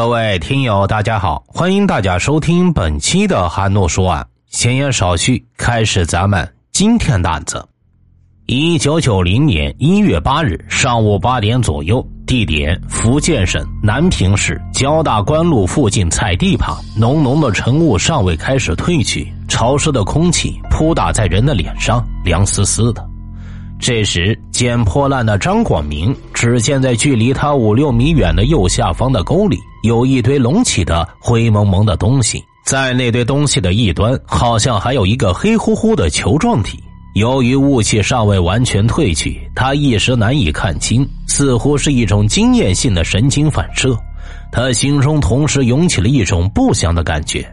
各位听友，大家好，欢迎大家收听本期的韩诺说案。闲言少叙，开始咱们今天的案子。一九九零年一月八日上午八点左右，地点福建省南平市交大关路附近菜地旁，浓浓的晨雾尚未开始褪去，潮湿的空气扑打在人的脸上，凉丝丝的。这时，捡破烂的张广明只见在距离他五六米远的右下方的沟里，有一堆隆起的灰蒙蒙的东西。在那堆东西的一端，好像还有一个黑乎乎的球状体。由于雾气尚未完全褪去，他一时难以看清，似乎是一种经验性的神经反射。他心中同时涌起了一种不祥的感觉。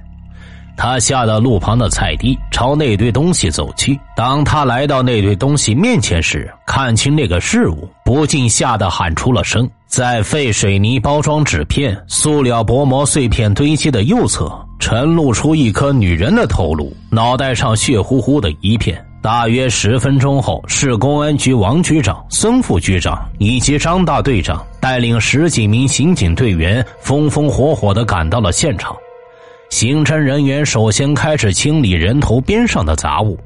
他下到路旁的菜地，朝那堆东西走去。当他来到那堆东西面前时，看清那个事物，不禁吓得喊出了声。在废水泥包装纸片、塑料薄膜碎片堆积的右侧，陈露出一颗女人的头颅，脑袋上血乎乎的一片。大约十分钟后，市公安局王局长、孙副局长以及张大队长带领十几名刑警队员，风风火火地赶到了现场。刑侦人员首先开始清理人头边上的杂物。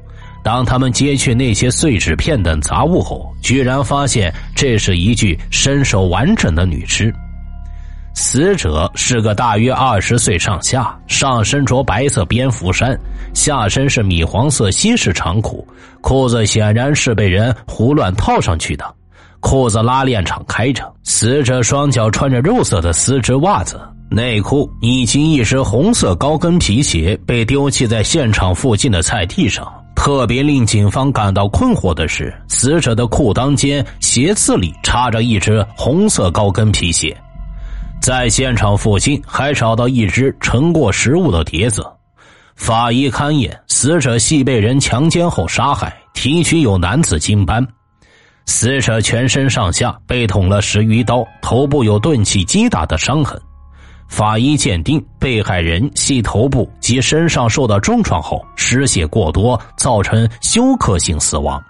当他们揭去那些碎纸片等杂物后，居然发现这是一具身手完整的女尸。死者是个大约二十岁上下，上身着白色蝙蝠衫，下身是米黄色西式长裤，裤子显然是被人胡乱套上去的，裤子拉链敞开着。死者双脚穿着肉色的丝质袜子。内裤以及一只红色高跟皮鞋被丢弃在现场附近的菜地上。特别令警方感到困惑的是，死者的裤裆间鞋子里插着一只红色高跟皮鞋。在现场附近还找到一只盛过食物的碟子。法医勘验，死者系被人强奸后杀害，提取有男子精斑。死者全身上下被捅了十余刀，头部有钝器击打的伤痕。法医鉴定，被害人系头部及身上受到重创后失血过多，造成休克性死亡。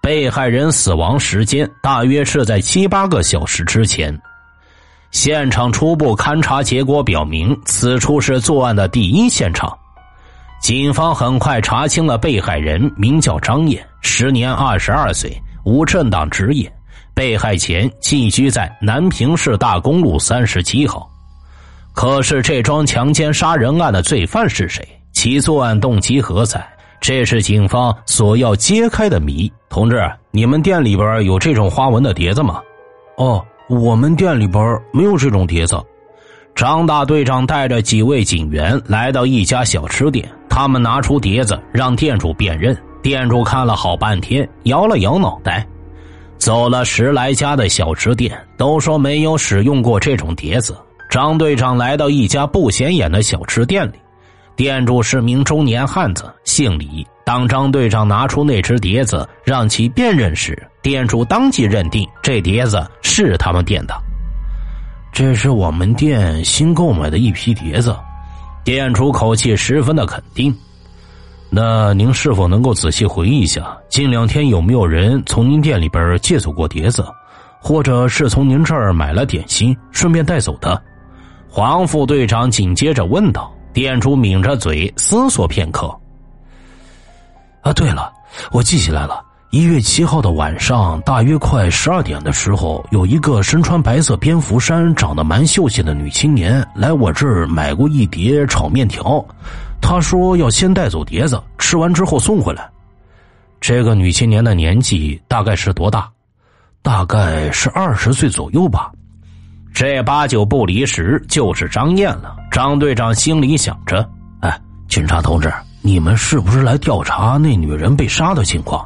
被害人死亡时间大约是在七八个小时之前。现场初步勘查结果表明，此处是作案的第一现场。警方很快查清了被害人名叫张燕，时年二十二岁，无政党职业，被害前寄居在南平市大公路三十七号。可是，这桩强奸杀人案的罪犯是谁？其作案动机何在？这是警方所要揭开的谜。同志，你们店里边有这种花纹的碟子吗？哦，我们店里边没有这种碟子。张大队长带着几位警员来到一家小吃店，他们拿出碟子让店主辨认。店主看了好半天，摇了摇脑袋。走了十来家的小吃店，都说没有使用过这种碟子。张队长来到一家不显眼的小吃店里，店主是名中年汉子，姓李。当张队长拿出那只碟子让其辨认时，店主当即认定这碟子是他们店的。这是我们店新购买的一批碟子，店主口气十分的肯定。那您是否能够仔细回忆一下，近两天有没有人从您店里边借走过碟子，或者是从您这儿买了点心顺便带走的？黄副队长紧接着问道：“店主抿着嘴思索片刻。啊，对了，我记起来了。一月七号的晚上，大约快十二点的时候，有一个身穿白色蝙蝠衫、长得蛮秀气的女青年来我这儿买过一碟炒面条。她说要先带走碟子，吃完之后送回来。这个女青年的年纪大概是多大？大概是二十岁左右吧。”这八九不离十就是张燕了。张队长心里想着：“哎，警察同志，你们是不是来调查那女人被杀的情况？”“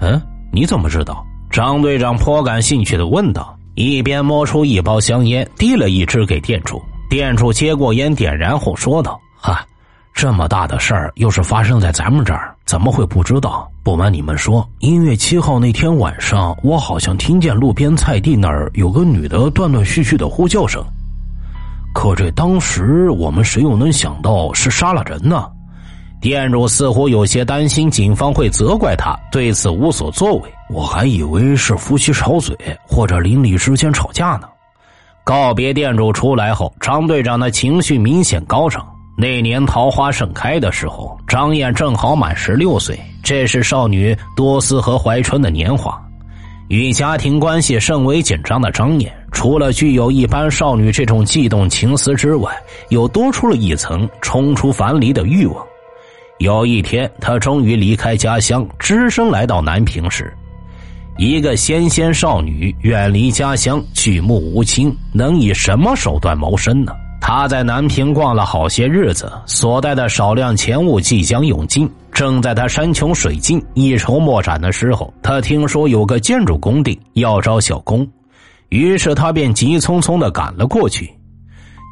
嗯，你怎么知道？”张队长颇感兴趣的问道，一边摸出一包香烟，递了一支给店主。店主接过烟，点燃后说道：“哈，这么大的事儿，又是发生在咱们这儿，怎么会不知道？”不瞒你们说，一月七号那天晚上，我好像听见路边菜地那儿有个女的断断续续的呼叫声。可这当时我们谁又能想到是杀了人呢？店主似乎有些担心警方会责怪他，对此无所作为。我还以为是夫妻吵嘴或者邻里之间吵架呢。告别店主出来后，张队长的情绪明显高涨。那年桃花盛开的时候，张燕正好满十六岁，这是少女多思和怀春的年华。与家庭关系甚为紧张的张燕，除了具有一般少女这种悸动情思之外，又多出了一层冲出樊篱的欲望。有一天，她终于离开家乡，只身来到南平时。一个纤纤少女远离家乡，举目无亲，能以什么手段谋生呢？他在南平逛了好些日子，所带的少量钱物即将用尽。正在他山穷水尽、一筹莫展的时候，他听说有个建筑工地要招小工，于是他便急匆匆的赶了过去。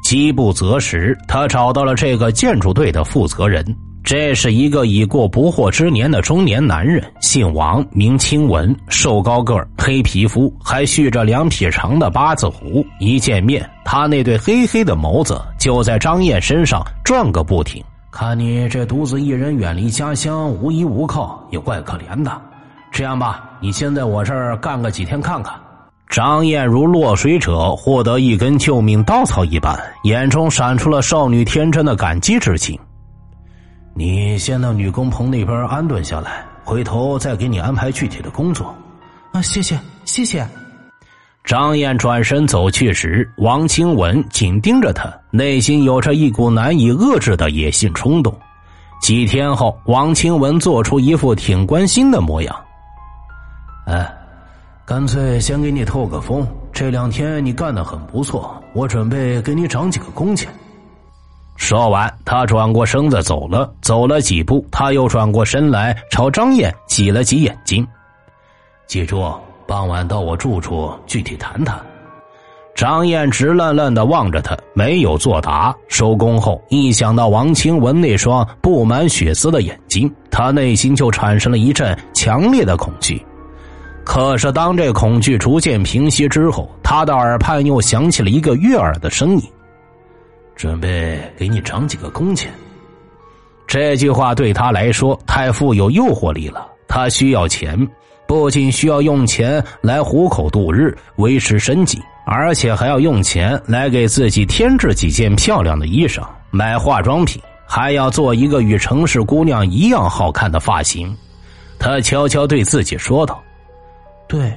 饥不择食，他找到了这个建筑队的负责人。这是一个已过不惑之年的中年男人，姓王，名清文，瘦高个儿，黑皮肤，还蓄着两匹长的八字胡。一见面，他那对黑黑的眸子就在张燕身上转个不停。看你这独自一人远离家乡，无依无靠，也怪可怜的。这样吧，你先在我这儿干个几天看看。张燕如落水者获得一根救命稻草一般，眼中闪出了少女天真的感激之情。你先到女工棚那边安顿下来，回头再给你安排具体的工作。啊，谢谢，谢谢。张燕转身走去时，王清文紧盯着他，内心有着一股难以遏制的野性冲动。几天后，王清文做出一副挺关心的模样。哎，干脆先给你透个风，这两天你干的很不错，我准备给你涨几个工钱。说完，他转过身子走了。走了几步，他又转过身来，朝张燕挤了挤眼睛。记住，傍晚到我住处具体谈谈。张燕直愣愣的望着他，没有作答。收工后，一想到王清文那双布满血丝的眼睛，他内心就产生了一阵强烈的恐惧。可是，当这恐惧逐渐平息之后，他的耳畔又响起了一个悦耳的声音。准备给你涨几个工钱。这句话对他来说太富有诱惑力了。他需要钱，不仅需要用钱来糊口度日、维持生计，而且还要用钱来给自己添置几件漂亮的衣裳、买化妆品，还要做一个与城市姑娘一样好看的发型。他悄悄对自己说道：“对，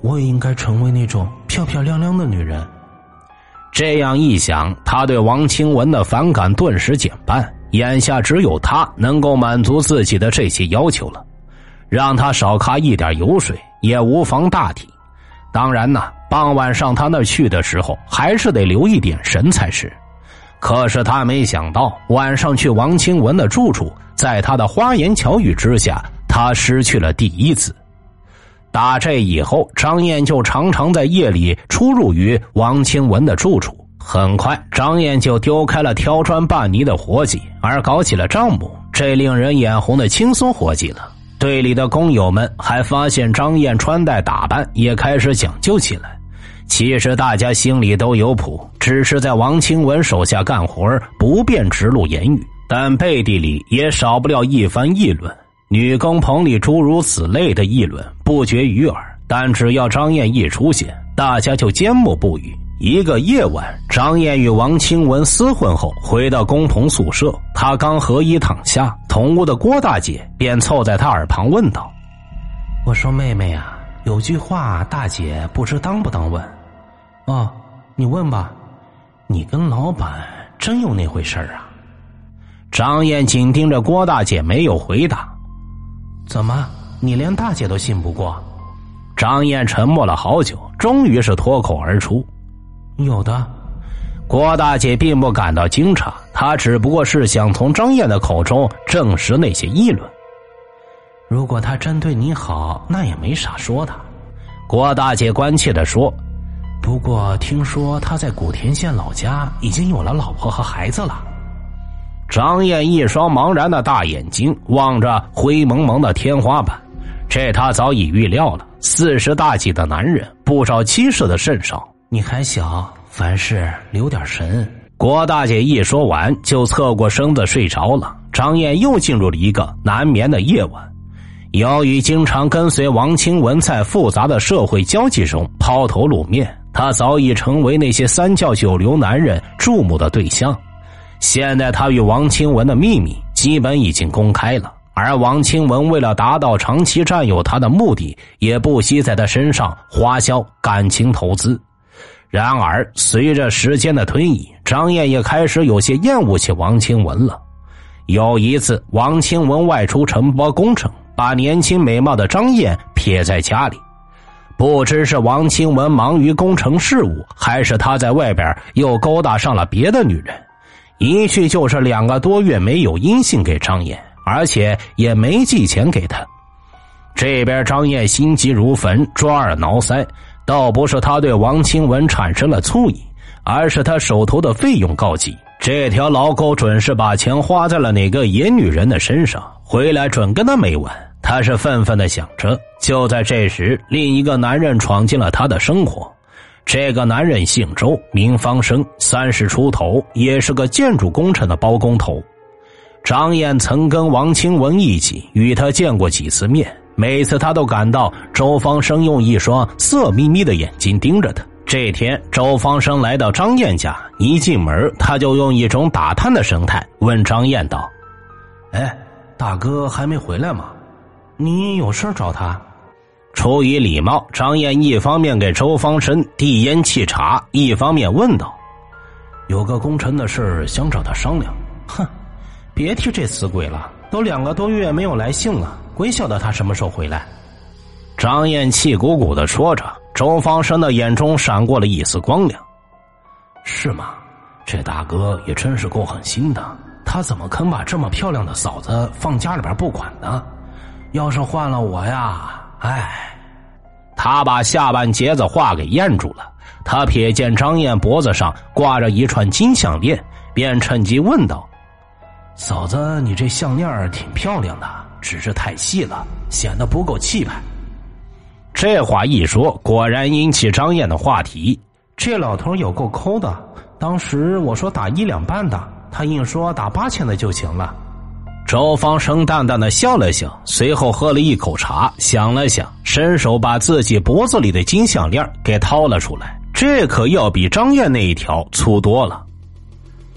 我也应该成为那种漂漂亮亮的女人。”这样一想，他对王清文的反感顿时减半。眼下只有他能够满足自己的这些要求了，让他少揩一点油水也无妨大体。当然呐，傍晚上他那去的时候，还是得留一点神才是。可是他没想到，晚上去王清文的住处，在他的花言巧语之下，他失去了第一次。打这以后，张燕就常常在夜里出入于王清文的住处。很快，张燕就丢开了挑砖拌泥的活计，而搞起了账目。这令人眼红的轻松活计了。队里的工友们还发现张燕穿戴打扮也开始讲究起来。其实大家心里都有谱，只是在王清文手下干活不便直露言语，但背地里也少不了一番议论。女工棚里诸如此类的议论不绝于耳，但只要张燕一出现，大家就缄默不语。一个夜晚，张燕与王清文厮混后回到工棚宿舍，她刚合衣躺下，同屋的郭大姐便凑在她耳旁问道：“我说妹妹啊，有句话大姐不知当不当问？哦，你问吧，你跟老板真有那回事啊？”张燕紧盯着郭大姐，没有回答。怎么，你连大姐都信不过？张燕沉默了好久，终于是脱口而出：“有的。”郭大姐并不感到惊诧，她只不过是想从张燕的口中证实那些议论。如果他真对你好，那也没啥说的。郭大姐关切的说：“不过听说他在古田县老家已经有了老婆和孩子了。”张燕一双茫然的大眼睛望着灰蒙蒙的天花板，这他早已预料了。四十大几的男人，不少妻室的甚少。你还小，凡事留点神。郭大姐一说完，就侧过身子睡着了。张燕又进入了一个难眠的夜晚。由于经常跟随王清文在复杂的社会交际中抛头露面，他早已成为那些三教九流男人注目的对象。现在他与王清文的秘密基本已经公开了，而王清文为了达到长期占有他的目的，也不惜在他身上花销感情投资。然而，随着时间的推移，张燕也开始有些厌恶起王清文了。有一次，王清文外出承包工程，把年轻美貌的张燕撇在家里。不知是王清文忙于工程事务，还是他在外边又勾搭上了别的女人。一去就是两个多月，没有音信给张燕，而且也没寄钱给他。这边张燕心急如焚，抓耳挠腮。倒不是他对王清文产生了醋意，而是他手头的费用告急。这条老狗准是把钱花在了哪个野女人的身上，回来准跟他没完。他是愤愤的想着。就在这时，另一个男人闯进了他的生活。这个男人姓周，名方生，三十出头，也是个建筑工程的包工头。张燕曾跟王清文一起与他见过几次面，每次他都感到周方生用一双色眯眯的眼睛盯着他。这天，周方生来到张燕家，一进门他就用一种打探的神态问张燕道：“哎，大哥还没回来吗？你有事找他？”出于礼貌，张燕一方面给周方生递烟沏茶，一方面问道：“有个功臣的事想找他商量。”哼，别提这死鬼了，都两个多月没有来信了，鬼晓得他什么时候回来。张燕气鼓鼓的说着，周方生的眼中闪过了一丝光亮。是吗？这大哥也真是够狠心的，他怎么肯把这么漂亮的嫂子放家里边不管呢？要是换了我呀！唉，他把下半截子话给咽住了。他瞥见张燕脖子上挂着一串金项链，便趁机问道：“嫂子，你这项链挺漂亮的，只是太细了，显得不够气派。”这话一说，果然引起张燕的话题。这老头有够抠的，当时我说打一两半的，他硬说打八千的就行了。周方生淡淡的笑了笑，随后喝了一口茶，想了想，伸手把自己脖子里的金项链给掏了出来。这可要比张燕那一条粗多了。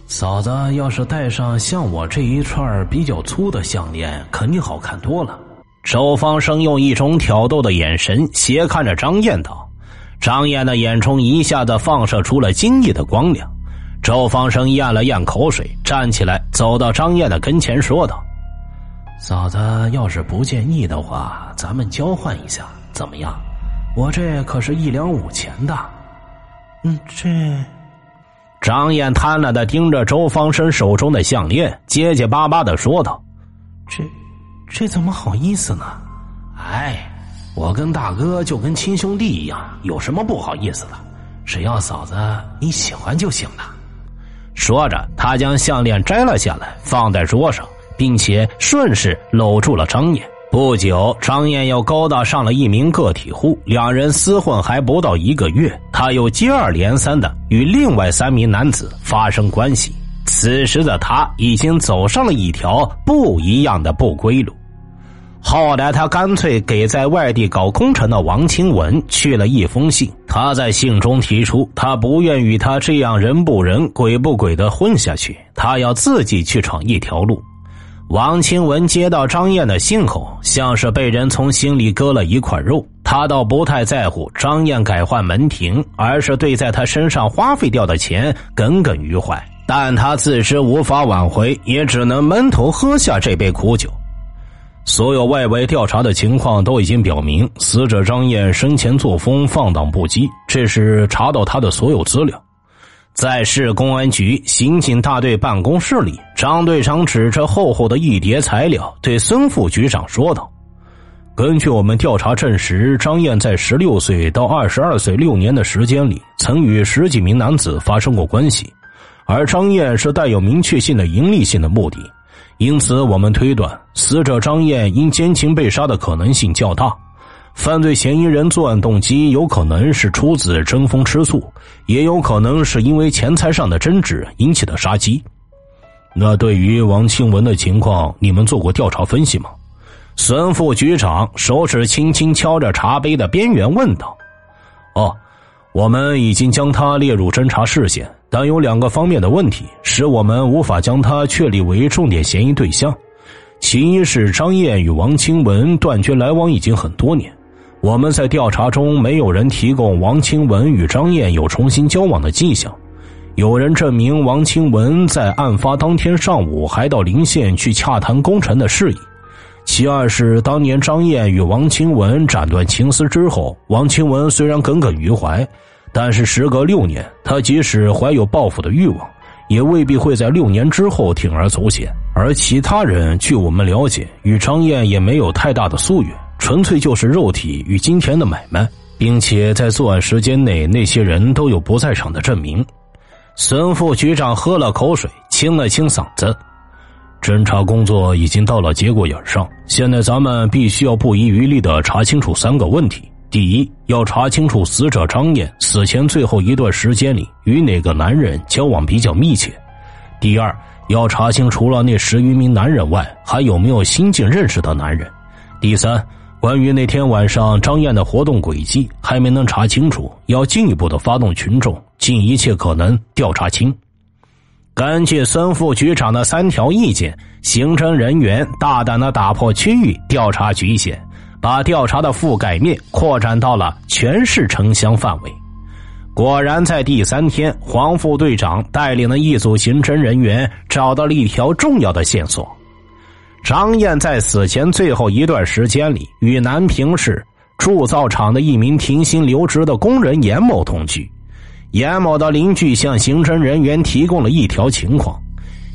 嫂子要是戴上像我这一串比较粗的项链，肯定好看多了。周方生用一种挑逗的眼神斜看着张燕道：“张燕的眼中一下子放射出了惊异的光亮。”周方生咽了咽口水，站起来，走到张燕的跟前，说道：“嫂子，要是不介意的话，咱们交换一下，怎么样？我这可是一两五钱的。”嗯，这……张燕贪婪的盯着周方生手中的项链，结结巴巴的说道：“这，这怎么好意思呢？哎，我跟大哥就跟亲兄弟一样，有什么不好意思的？只要嫂子你喜欢就行了。”说着，他将项链摘了下来，放在桌上，并且顺势搂住了张燕。不久，张燕又勾搭上了一名个体户，两人厮混还不到一个月，他又接二连三的与另外三名男子发生关系。此时的他已经走上了一条不一样的不归路。后来，他干脆给在外地搞工程的王清文去了一封信。他在信中提出，他不愿与他这样人不人、鬼不鬼的混下去，他要自己去闯一条路。王清文接到张燕的信后，像是被人从心里割了一块肉。他倒不太在乎张燕改换门庭，而是对在他身上花费掉的钱耿耿于怀。但他自知无法挽回，也只能闷头喝下这杯苦酒。所有外围调查的情况都已经表明，死者张燕生前作风放荡不羁。这是查到他的所有资料。在市公安局刑警大队办公室里，张队长指着厚厚的一叠材料，对孙副局长说道：“根据我们调查证实，张燕在十六岁到二十二岁六年的时间里，曾与十几名男子发生过关系，而张燕是带有明确性的盈利性的目的。”因此，我们推断死者张燕因奸情被杀的可能性较大。犯罪嫌疑人作案动机有可能是出自争风吃醋，也有可能是因为钱财上的争执引起的杀机。那对于王庆文的情况，你们做过调查分析吗？孙副局长手指轻轻敲着茶杯的边缘问道。哦，我们已经将他列入侦查视线，但有两个方面的问题使我们无法将他确立为重点嫌疑对象。其一是张燕与王清文断绝来往已经很多年，我们在调查中没有人提供王清文与张燕有重新交往的迹象。有人证明王清文在案发当天上午还到临县去洽谈工程的事宜。其二是当年张燕与王清文斩断情丝之后，王清文虽然耿耿于怀，但是时隔六年，他即使怀有报复的欲望，也未必会在六年之后铤而走险。而其他人，据我们了解，与张燕也没有太大的夙愿，纯粹就是肉体与金钱的买卖，并且在作案时间内，那些人都有不在场的证明。孙副局长喝了口水，清了清嗓子。侦查工作已经到了节骨眼上，现在咱们必须要不遗余力的查清楚三个问题：第一，要查清楚死者张燕死前最后一段时间里与哪个男人交往比较密切；第二，要查清除了那十余名男人外，还有没有新近认识的男人；第三，关于那天晚上张燕的活动轨迹还没能查清楚，要进一步的发动群众，尽一切可能调查清。根据孙副局长的三条意见，刑侦人员大胆的打破区域调查局限，把调查的覆盖面扩展到了全市城乡范围。果然，在第三天，黄副队长带领了一组刑侦人员找到了一条重要的线索：张燕在死前最后一段时间里，与南平市铸造厂的一名停薪留职的工人严某同居。严某的邻居向刑侦人员提供了一条情况：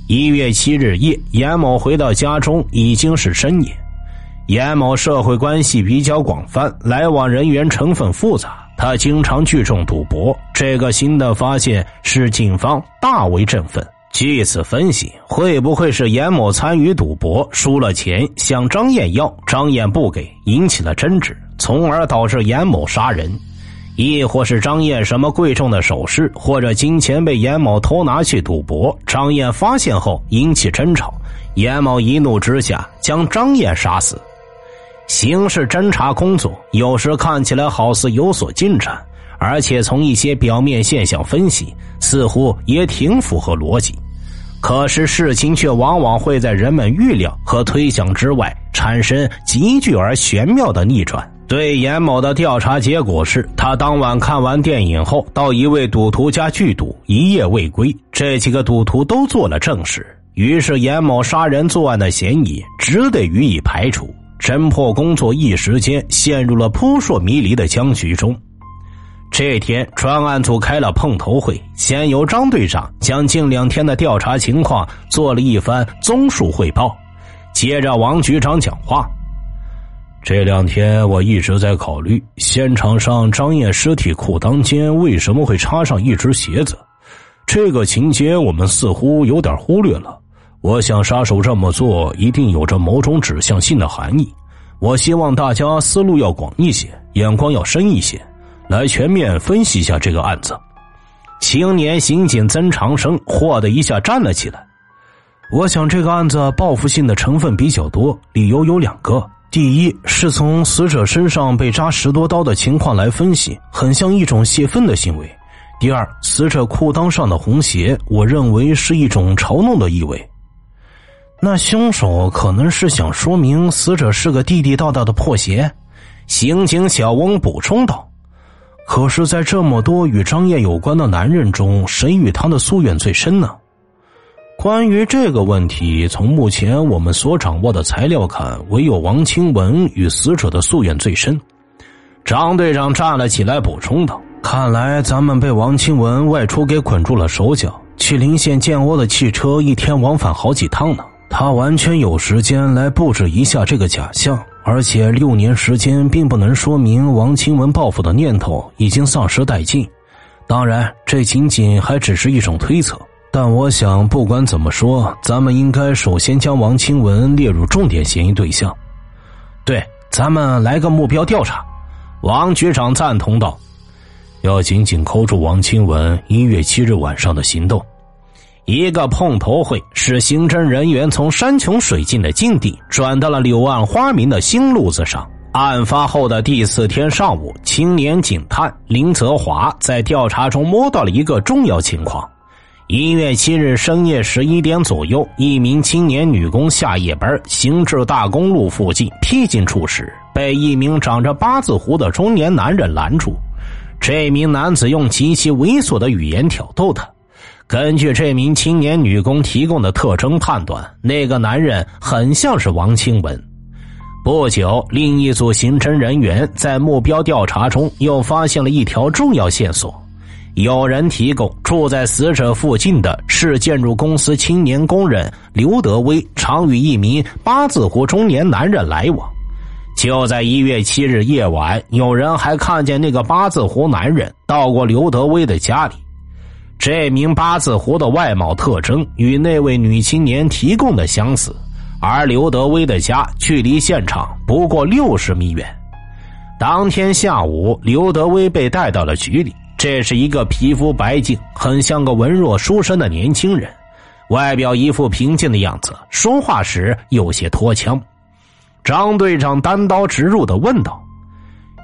一月七日夜，严某回到家中已经是深夜。严某社会关系比较广泛，来往人员成分复杂，他经常聚众赌博。这个新的发现使警方大为振奋。据此分析，会不会是严某参与赌博，输了钱向张燕要，张燕不给，引起了争执，从而导致严某杀人？亦或是张燕什么贵重的首饰或者金钱被严某偷拿去赌博，张燕发现后引起争吵，严某一怒之下将张燕杀死。刑事侦查工作有时看起来好似有所进展，而且从一些表面现象分析，似乎也挺符合逻辑。可是事情却往往会在人们预料和推想之外，产生急剧而玄妙的逆转。对严某的调查结果是，他当晚看完电影后，到一位赌徒家聚赌，一夜未归。这几个赌徒都做了证实，于是严某杀人作案的嫌疑只得予以排除。侦破工作一时间陷入了扑朔迷离的僵局中。这天，专案组开了碰头会，先由张队长将近两天的调查情况做了一番综述汇报，接着王局长讲话。这两天我一直在考虑，现场上张燕尸体裤裆间为什么会插上一只鞋子？这个情节我们似乎有点忽略了。我想杀手这么做一定有着某种指向性的含义。我希望大家思路要广一些，眼光要深一些，来全面分析一下这个案子。青年刑警曾长生霍的一下站了起来。我想这个案子报复性的成分比较多，理由有两个。第一是从死者身上被扎十多刀的情况来分析，很像一种泄愤的行为。第二，死者裤裆上的红鞋，我认为是一种嘲弄的意味。那凶手可能是想说明死者是个地地道道的破鞋。刑警小翁补充道：“可是，在这么多与张燕有关的男人中，谁与他的夙愿最深呢？”关于这个问题，从目前我们所掌握的材料看，唯有王清文与死者的夙愿最深。张队长站了起来，补充道：“看来咱们被王清文外出给捆住了手脚，去临县建窝的汽车一天往返好几趟呢。他完全有时间来布置一下这个假象，而且六年时间并不能说明王清文报复的念头已经丧失殆尽。当然，这仅仅还只是一种推测。”但我想，不管怎么说，咱们应该首先将王清文列入重点嫌疑对象。对，咱们来个目标调查。王局长赞同道：“要紧紧扣住王清文一月七日晚上的行动。”一个碰头会使刑侦人员从山穷水尽的境地转到了柳暗花明的新路子上。案发后的第四天上午，青年警探林泽华在调查中摸到了一个重要情况：一月七日深夜十一点左右，一名青年女工下夜班，行至大公路附近僻静处时，被一名长着八字胡的中年男人拦住。这名男子用极其猥琐的语言挑逗她。根据这名青年女工提供的特征判断，那个男人很像是王清文。不久，另一组刑侦人员在目标调查中又发现了一条重要线索：有人提供住在死者附近的是建筑公司青年工人刘德威，常与一名八字胡中年男人来往。就在一月七日夜晚，有人还看见那个八字胡男人到过刘德威的家里。这名八字胡的外貌特征与那位女青年提供的相似。而刘德威的家距离现场不过六十米远。当天下午，刘德威被带到了局里。这是一个皮肤白净、很像个文弱书生的年轻人，外表一副平静的样子，说话时有些拖腔。张队长单刀直入的问道：“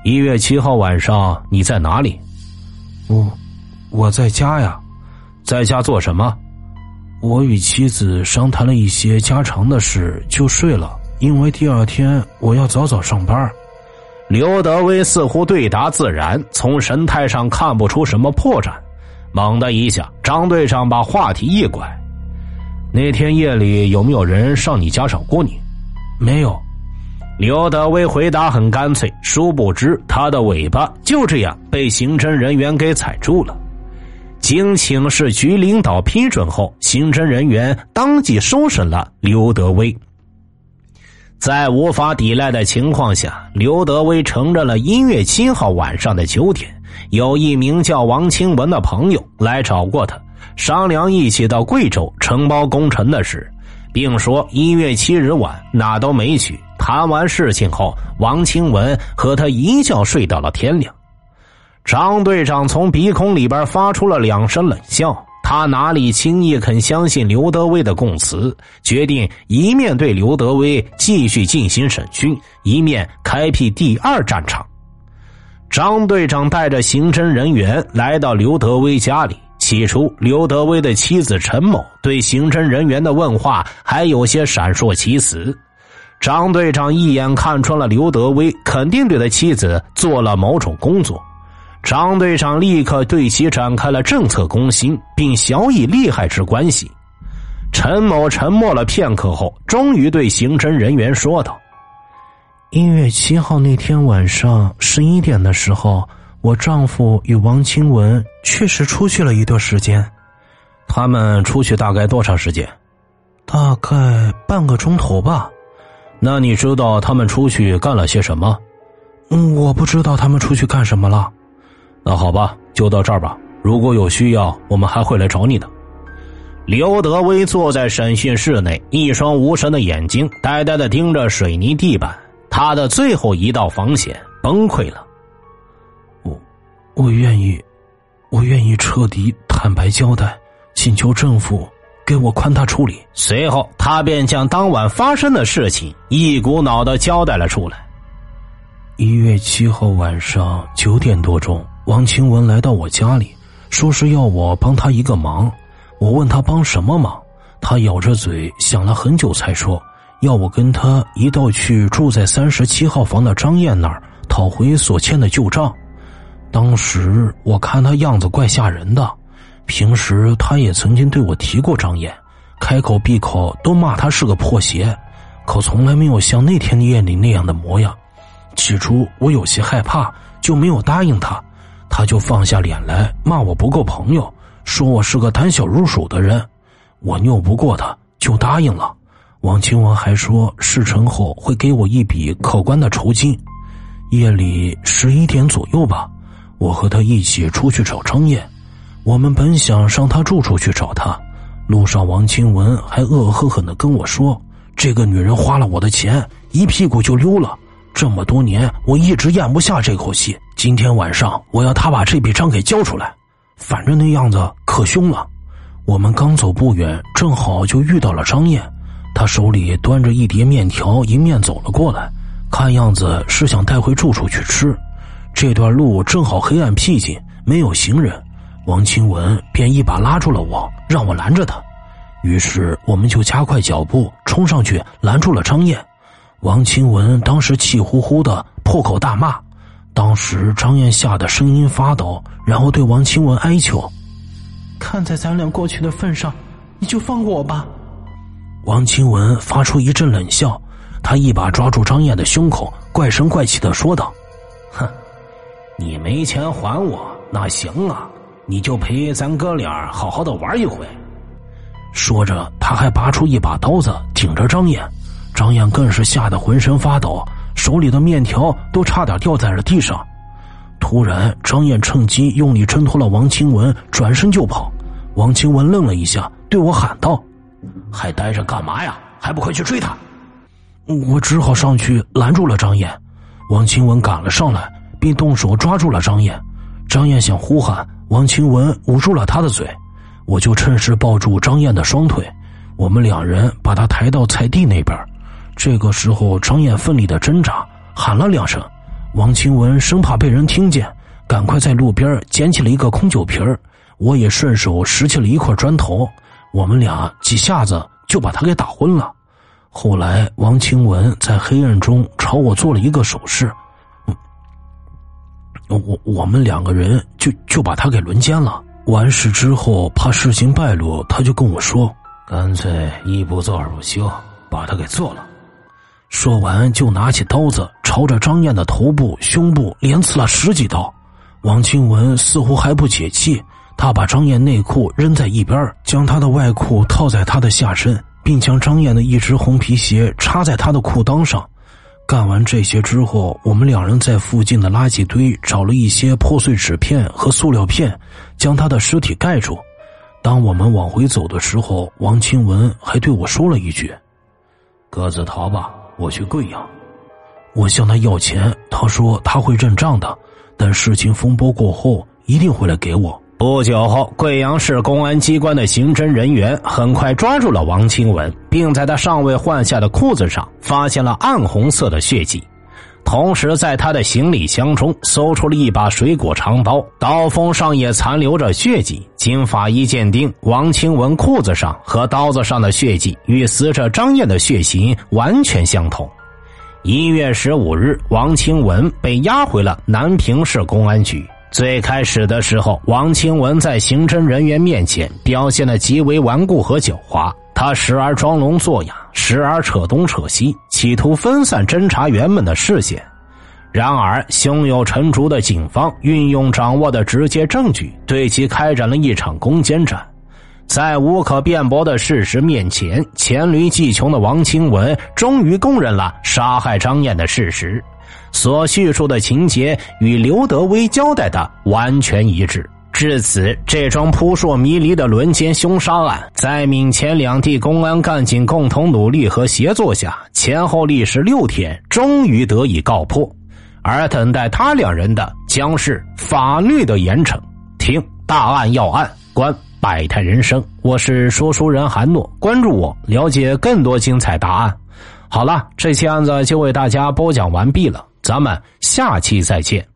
一月七号晚上你在哪里？”“我，我在家呀，在家做什么？”我与妻子商谈了一些家常的事，就睡了。因为第二天我要早早上班。刘德威似乎对答自然，从神态上看不出什么破绽。猛的一下，张队长把话题一拐：“那天夜里有没有人上你家找过你？”“没有。”刘德威回答很干脆。殊不知，他的尾巴就这样被刑侦人员给踩住了。经请示局领导批准后，刑侦人员当即收审了刘德威。在无法抵赖的情况下，刘德威承认了一月七号晚上的九点，有一名叫王清文的朋友来找过他，商量一起到贵州承包工程的事，并说一月七日晚哪都没去。谈完事情后，王清文和他一觉睡到了天亮。张队长从鼻孔里边发出了两声冷笑，他哪里轻易肯相信刘德威的供词？决定一面对刘德威继续进行审讯，一面开辟第二战场。张队长带着刑侦人员来到刘德威家里。起初，刘德威的妻子陈某对刑侦人员的问话还有些闪烁其词。张队长一眼看穿了刘德威肯定对他妻子做了某种工作。张队长立刻对其展开了政策攻心，并小以利害之关系。陈某沉默了片刻后，终于对刑侦人员说道：“一月七号那天晚上十一点的时候，我丈夫与王清文确实出去了一段时间。他们出去大概多长时间？大概半个钟头吧。那你知道他们出去干了些什么？嗯，我不知道他们出去干什么了。”那好吧，就到这儿吧。如果有需要，我们还会来找你的。刘德威坐在审讯室内，一双无神的眼睛呆呆的盯着水泥地板。他的最后一道防线崩溃了。我，我愿意，我愿意彻底坦白交代，请求政府给我宽大处理。随后，他便将当晚发生的事情一股脑的交代了出来。一月七号晚上九点多钟。王清文来到我家里，说是要我帮他一个忙。我问他帮什么忙，他咬着嘴想了很久，才说要我跟他一道去住在三十七号房的张燕那儿讨回所欠的旧账。当时我看他样子怪吓人的，平时他也曾经对我提过张燕，开口闭口都骂他是个破鞋，可从来没有像那天夜里那样的模样。起初我有些害怕，就没有答应他。他就放下脸来骂我不够朋友，说我是个胆小如鼠的人，我拗不过他，就答应了。王清文还说事成后会给我一笔可观的酬金。夜里十一点左右吧，我和他一起出去找张燕。我们本想上他住处去找他，路上王清文还恶狠狠的跟我说：“这个女人花了我的钱，一屁股就溜了。”这么多年，我一直咽不下这口气。今天晚上，我要他把这笔账给交出来。反正那样子可凶了。我们刚走不远，正好就遇到了张燕，她手里端着一碟面条，迎面走了过来。看样子是想带回住处去吃。这段路正好黑暗僻静，没有行人。王清文便一把拉住了我，让我拦着他。于是我们就加快脚步冲上去拦住了张燕。王清文当时气呼呼的破口大骂。当时张燕吓得声音发抖，然后对王清文哀求：“看在咱俩过去的份上，你就放过我吧。”王清文发出一阵冷笑，他一把抓住张燕的胸口，怪声怪气的说道：“哼，你没钱还我，那行啊。”你就陪咱哥俩好好的玩一回。说着，他还拔出一把刀子，顶着张燕。张燕更是吓得浑身发抖，手里的面条都差点掉在了地上。突然，张燕趁机用力挣脱了王清文，转身就跑。王清文愣了一下，对我喊道：“还待着干嘛呀？还不快去追他！”我只好上去拦住了张燕。王清文赶了上来，并动手抓住了张燕。张燕想呼喊。王清文捂住了他的嘴，我就趁势抱住张燕的双腿，我们两人把她抬到菜地那边。这个时候，张燕奋力的挣扎，喊了两声。王清文生怕被人听见，赶快在路边捡起了一个空酒瓶我也顺手拾起了一块砖头，我们俩几下子就把他给打昏了。后来，王清文在黑暗中朝我做了一个手势。我我们两个人就就把他给轮奸了。完事之后，怕事情败露，他就跟我说：“干脆一不做二不休，把他给做了。”说完就拿起刀子，朝着张燕的头部、胸部连刺了十几刀。王清文似乎还不解气，他把张燕内裤扔在一边，将她的外裤套在她的下身，并将张燕的一只红皮鞋插在她的裤裆上。干完这些之后，我们两人在附近的垃圾堆找了一些破碎纸片和塑料片，将他的尸体盖住。当我们往回走的时候，王清文还对我说了一句：“各自逃吧，我去贵阳。”我向他要钱，他说他会认账的，但事情风波过后一定会来给我。不久后，贵阳市公安机关的刑侦人员很快抓住了王清文，并在他尚未换下的裤子上发现了暗红色的血迹，同时在他的行李箱中搜出了一把水果长刀，刀锋上也残留着血迹。经法医鉴定，王清文裤子上和刀子上的血迹与死者张燕的血型完全相同。一月十五日，王清文被押回了南平市公安局。最开始的时候，王清文在刑侦人员面前表现的极为顽固和狡猾。他时而装聋作哑，时而扯东扯西，企图分散侦查员们的视线。然而，胸有成竹的警方运用掌握的直接证据，对其开展了一场攻坚战。在无可辩驳的事实面前，黔驴技穷的王清文终于供认了杀害张燕的事实。所叙述的情节与刘德威交代的完全一致。至此，这桩扑朔迷离的轮奸凶杀案，在闽黔两地公安干警共同努力和协作下，前后历时六天，终于得以告破。而等待他两人的，将是法律的严惩。听大案要案，观百态人生。我是说书人韩诺，关注我，了解更多精彩答案。好了，这期案子就为大家播讲完毕了。咱们下期再见。